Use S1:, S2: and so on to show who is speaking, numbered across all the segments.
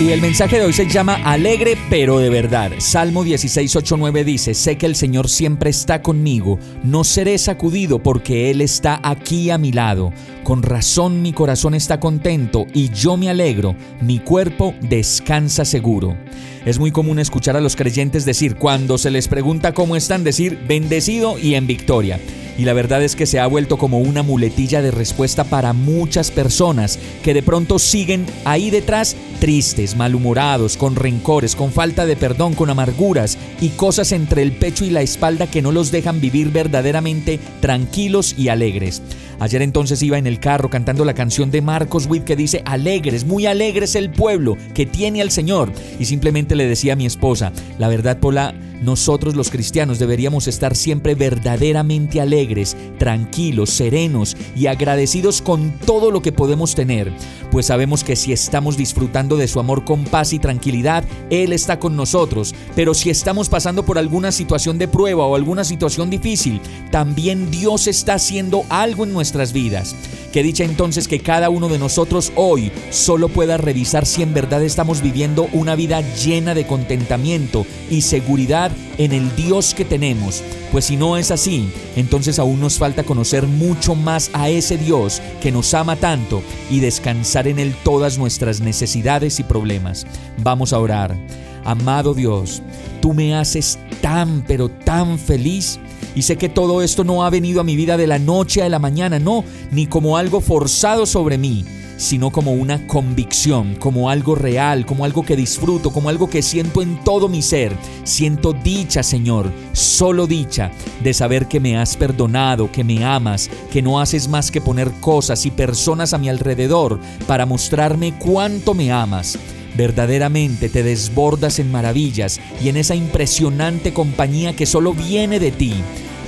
S1: Y el mensaje de hoy se llama Alegre pero de verdad. Salmo 16, 8, 9 dice, Sé que el Señor siempre está conmigo, no seré sacudido porque Él está aquí a mi lado. Con razón mi corazón está contento y yo me alegro, mi cuerpo descansa seguro. Es muy común escuchar a los creyentes decir, cuando se les pregunta cómo están, decir bendecido y en victoria y la verdad es que se ha vuelto como una muletilla de respuesta para muchas personas que de pronto siguen ahí detrás tristes, malhumorados, con rencores, con falta de perdón, con amarguras y cosas entre el pecho y la espalda que no los dejan vivir verdaderamente tranquilos y alegres. Ayer entonces iba en el carro cantando la canción de Marcos Witt que dice, alegres, muy alegres el pueblo que tiene al Señor. Y simplemente le decía a mi esposa, la verdad, Pola, nosotros los cristianos deberíamos estar siempre verdaderamente alegres, tranquilos, serenos y agradecidos con todo lo que podemos tener, pues sabemos que si estamos disfrutando de su amor con paz y tranquilidad, Él está con nosotros, pero si estamos pasando por alguna situación de prueba o alguna situación difícil, también Dios está haciendo algo en nuestras vidas. Que dicha entonces que cada uno de nosotros hoy solo pueda revisar si en verdad estamos viviendo una vida llena de contentamiento y seguridad en el Dios que tenemos. Pues si no es así, entonces aún nos falta conocer mucho más a ese Dios que nos ama tanto y descansar en Él todas nuestras necesidades y problemas. Vamos a orar. Amado Dios, tú me haces tan pero tan feliz y sé que todo esto no ha venido a mi vida de la noche a la mañana, no, ni como algo forzado sobre mí, sino como una convicción, como algo real, como algo que disfruto, como algo que siento en todo mi ser. Siento dicha, Señor, solo dicha de saber que me has perdonado, que me amas, que no haces más que poner cosas y personas a mi alrededor para mostrarme cuánto me amas. Verdaderamente te desbordas en maravillas y en esa impresionante compañía que solo viene de ti.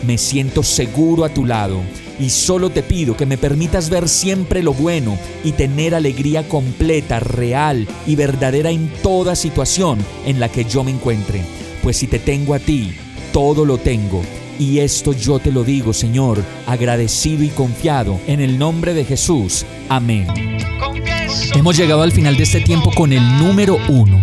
S1: Me siento seguro a tu lado y solo te pido que me permitas ver siempre lo bueno y tener alegría completa, real y verdadera en toda situación en la que yo me encuentre. Pues si te tengo a ti, todo lo tengo. Y esto yo te lo digo, Señor, agradecido y confiado, en el nombre de Jesús. Amén. Hemos llegado al final de este tiempo con el número uno.